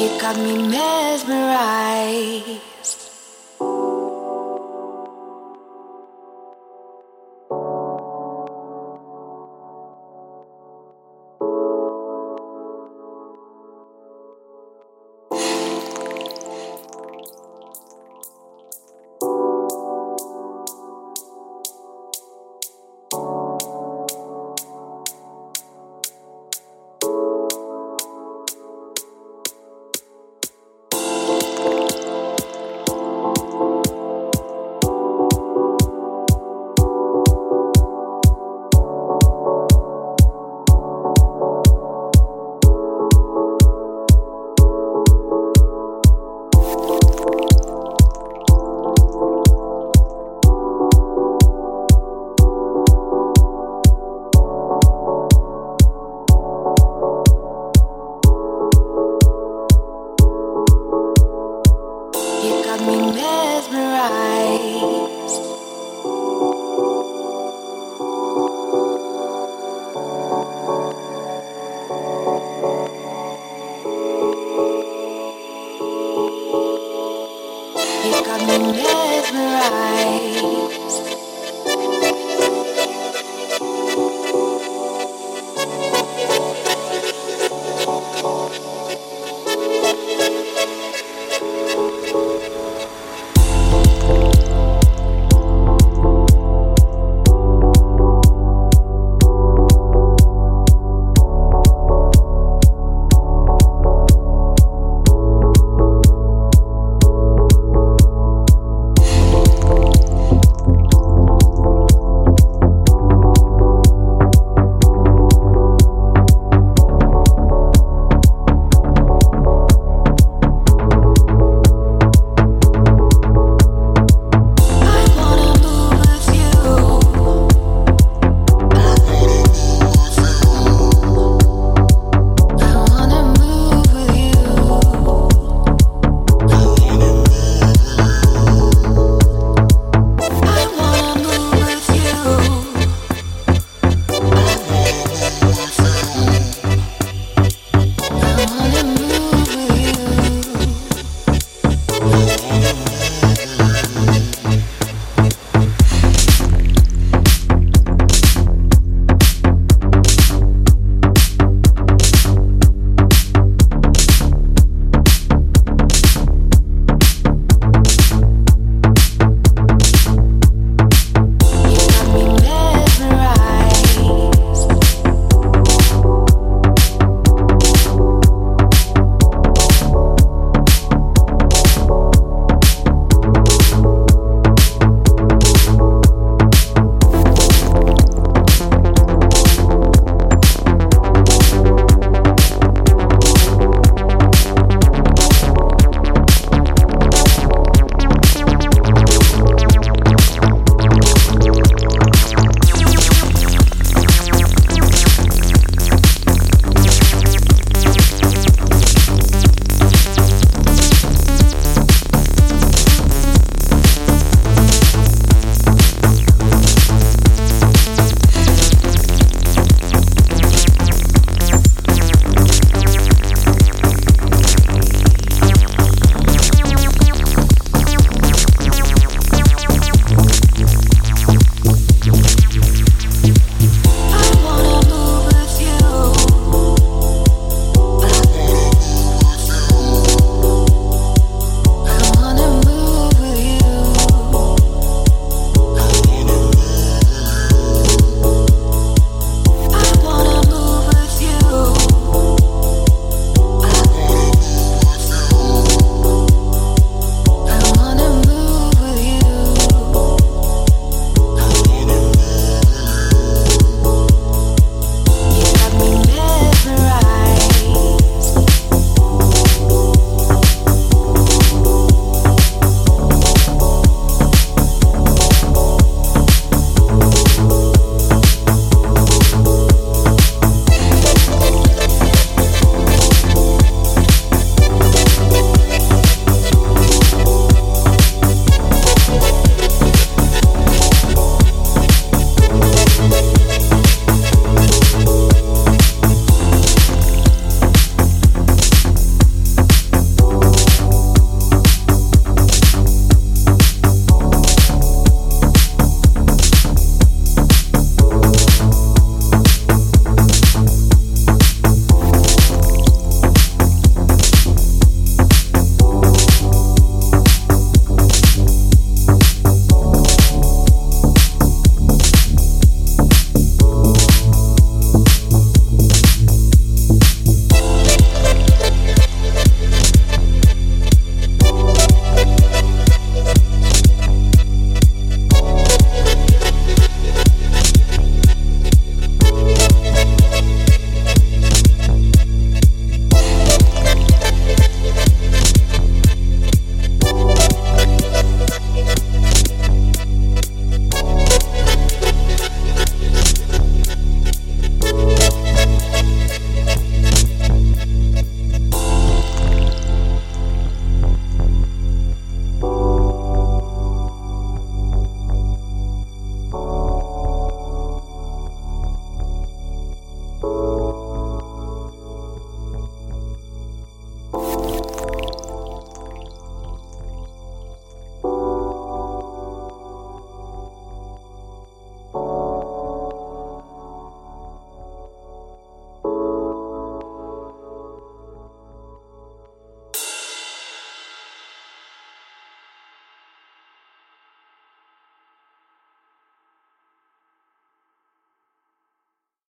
You got me mesmerized. You got me mesmerized.